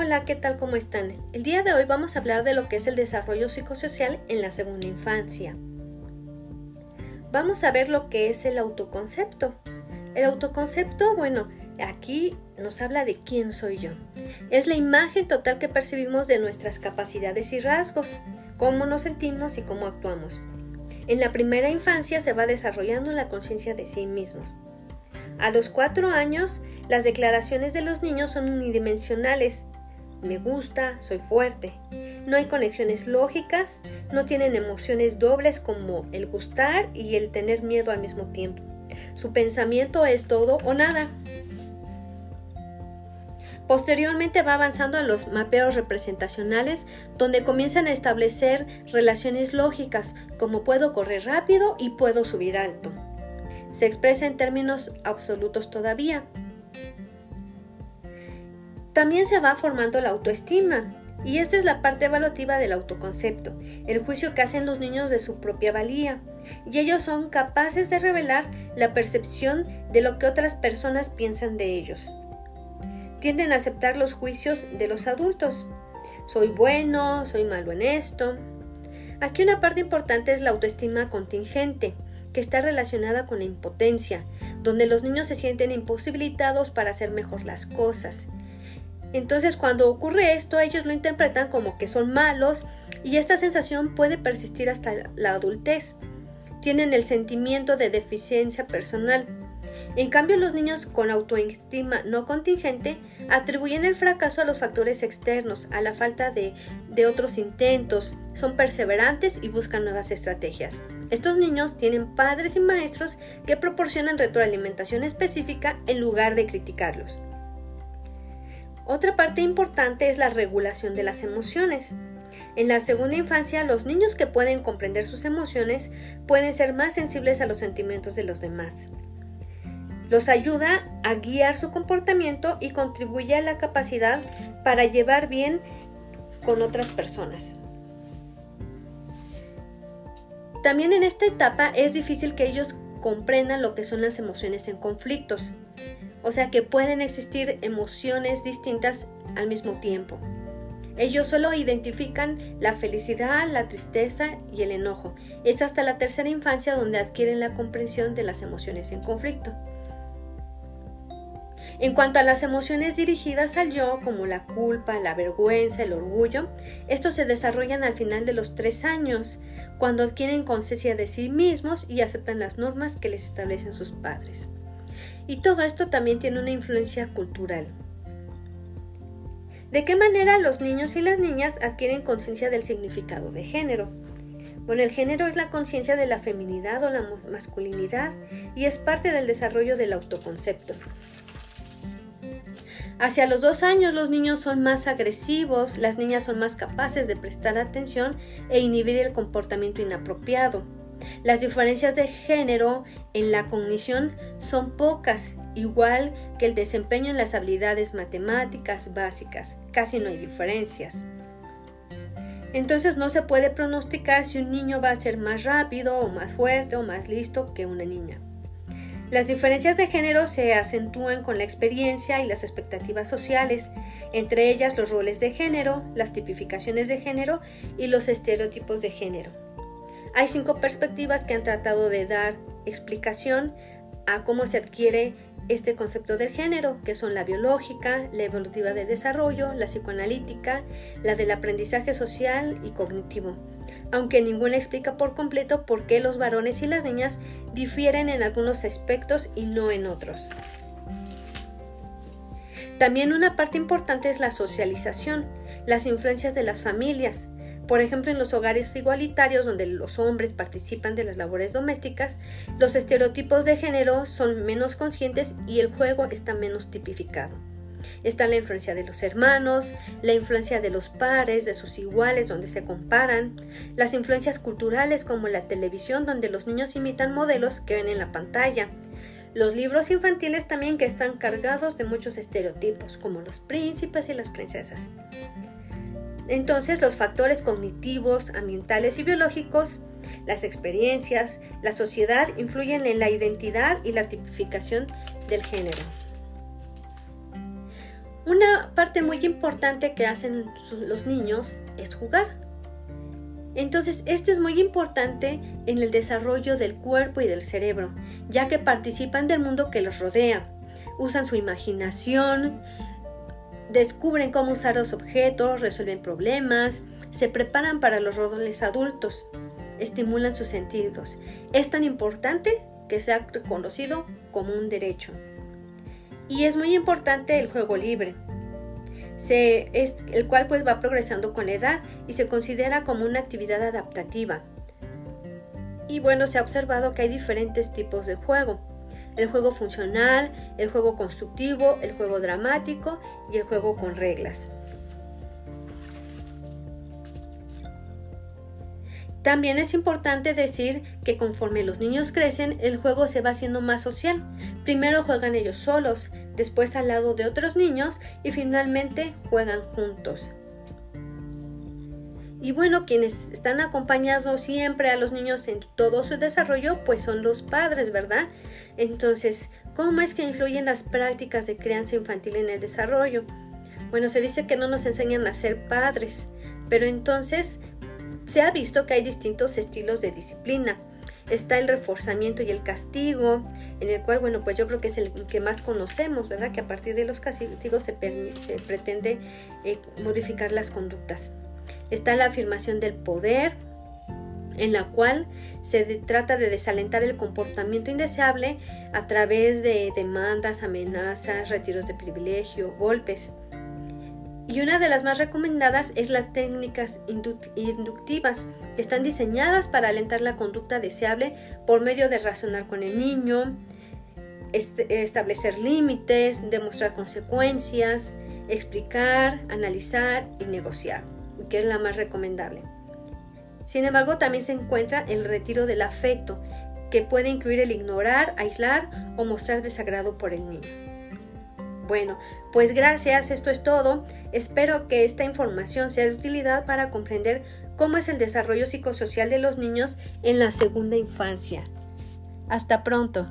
Hola, ¿qué tal? ¿Cómo están? El día de hoy vamos a hablar de lo que es el desarrollo psicosocial en la segunda infancia. Vamos a ver lo que es el autoconcepto. El autoconcepto, bueno, aquí nos habla de quién soy yo. Es la imagen total que percibimos de nuestras capacidades y rasgos, cómo nos sentimos y cómo actuamos. En la primera infancia se va desarrollando la conciencia de sí mismos. A los cuatro años, las declaraciones de los niños son unidimensionales me gusta, soy fuerte. No hay conexiones lógicas, no tienen emociones dobles como el gustar y el tener miedo al mismo tiempo. Su pensamiento es todo o nada. Posteriormente va avanzando a los mapeos representacionales donde comienzan a establecer relaciones lógicas como puedo correr rápido y puedo subir alto. Se expresa en términos absolutos todavía. También se va formando la autoestima, y esta es la parte evaluativa del autoconcepto, el juicio que hacen los niños de su propia valía, y ellos son capaces de revelar la percepción de lo que otras personas piensan de ellos. Tienden a aceptar los juicios de los adultos. Soy bueno, soy malo en esto. Aquí una parte importante es la autoestima contingente, que está relacionada con la impotencia, donde los niños se sienten imposibilitados para hacer mejor las cosas entonces cuando ocurre esto, ellos lo interpretan como que son malos y esta sensación puede persistir hasta la adultez. Tienen el sentimiento de deficiencia personal. En cambio, los niños con autoestima no contingente atribuyen el fracaso a los factores externos, a la falta de, otros intentos, son perseverantes y buscan nuevas estrategias. Estos niños tienen padres y maestros que proporcionan retroalimentación específica en lugar de criticarlos. Otra parte importante es la regulación de las emociones. En la segunda infancia, los niños que pueden comprender sus emociones pueden ser más sensibles a los sentimientos de los demás. Los ayuda a guiar su comportamiento y contribuye a la capacidad para llevar bien con otras personas. También en esta etapa es difícil que ellos comprendan lo que son las emociones en conflictos. O sea que pueden existir emociones distintas al mismo tiempo. Ellos solo identifican la felicidad, la tristeza y el enojo. Es hasta la tercera infancia donde adquieren la comprensión de las emociones en conflicto. En cuanto a las emociones dirigidas al yo, como la culpa, la vergüenza, el orgullo, estos se desarrollan al final de los tres años, cuando adquieren conciencia de sí mismos y aceptan las normas que les establecen sus padres. Y todo esto también tiene una influencia cultural. ¿De qué manera los niños y las niñas adquieren conciencia del significado de género? Bueno, el género es la conciencia de la feminidad o la masculinidad y es parte del desarrollo del autoconcepto. Hacia los dos años los niños son más agresivos, las niñas son más capaces de prestar atención e inhibir el comportamiento inapropiado. Las diferencias de género en la cognición son pocas, igual que el desempeño en las habilidades matemáticas básicas. Casi no hay diferencias. Entonces no se puede pronosticar si un niño va a ser más rápido o más fuerte o más listo que una niña. Las diferencias de género se acentúan con la experiencia y las expectativas sociales, entre ellas los roles de género, las tipificaciones de género y los estereotipos de género. Hay cinco perspectivas que han tratado de dar explicación a cómo se adquiere este concepto del género, que son la biológica, la evolutiva de desarrollo, la psicoanalítica, la del aprendizaje social y cognitivo, aunque ninguna explica por completo por qué los varones y las niñas difieren en algunos aspectos y no en otros. También una parte importante es la socialización, las influencias de las familias, por ejemplo, en los hogares igualitarios donde los hombres participan de las labores domésticas, los estereotipos de género son menos conscientes y el juego está menos tipificado. Está la influencia de los hermanos, la influencia de los pares, de sus iguales, donde se comparan, las influencias culturales como la televisión, donde los niños imitan modelos que ven en la pantalla, los libros infantiles también que están cargados de muchos estereotipos, como los príncipes y las princesas. Entonces los factores cognitivos, ambientales y biológicos, las experiencias, la sociedad influyen en la identidad y la tipificación del género. Una parte muy importante que hacen los niños es jugar. Entonces, este es muy importante en el desarrollo del cuerpo y del cerebro, ya que participan del mundo que los rodea, usan su imaginación, descubren cómo usar los objetos, resuelven problemas, se preparan para los roles adultos, estimulan sus sentidos. Es tan importante que sea reconocido como un derecho. Y es muy importante el juego libre, es, el cual pues va progresando con la edad y se considera como una actividad adaptativa. Y bueno, se ha observado que hay diferentes tipos de juego. El juego funcional, el juego constructivo, el juego dramático y el juego con reglas. También es importante decir que conforme los niños crecen, el juego se va haciendo más social. Primero juegan ellos solos, después al lado de otros niños y finalmente juegan juntos. Y bueno, quienes están acompañando siempre a los niños en todo su desarrollo, pues son los padres, ¿verdad? Entonces, ¿cómo es que influyen las prácticas de crianza infantil en el desarrollo? Bueno, se dice que no nos enseñan a ser padres, pero entonces se ha visto que hay distintos estilos de disciplina. Está el reforzamiento y el castigo, en el cual, bueno, pues yo creo que es el que más conocemos, ¿verdad? Que a partir de los castigos se, pretende eh, modificar las conductas. Está la afirmación del poder, en la cual se trata de desalentar el comportamiento indeseable a través de demandas, amenazas, retiros de privilegio, golpes. Y una de las más recomendadas es las técnicas inductivas, que están diseñadas para alentar la conducta deseable por medio de razonar con el niño, establecer límites, demostrar consecuencias, explicar, analizar y negociar, que es la más recomendable. Sin embargo, también se encuentra el retiro del afecto, que puede incluir el ignorar, aislar o mostrar desagrado por el niño. Bueno, pues gracias, esto es todo. Espero que esta información sea de utilidad para comprender cómo es el desarrollo psicosocial de los niños en la segunda infancia. Hasta pronto.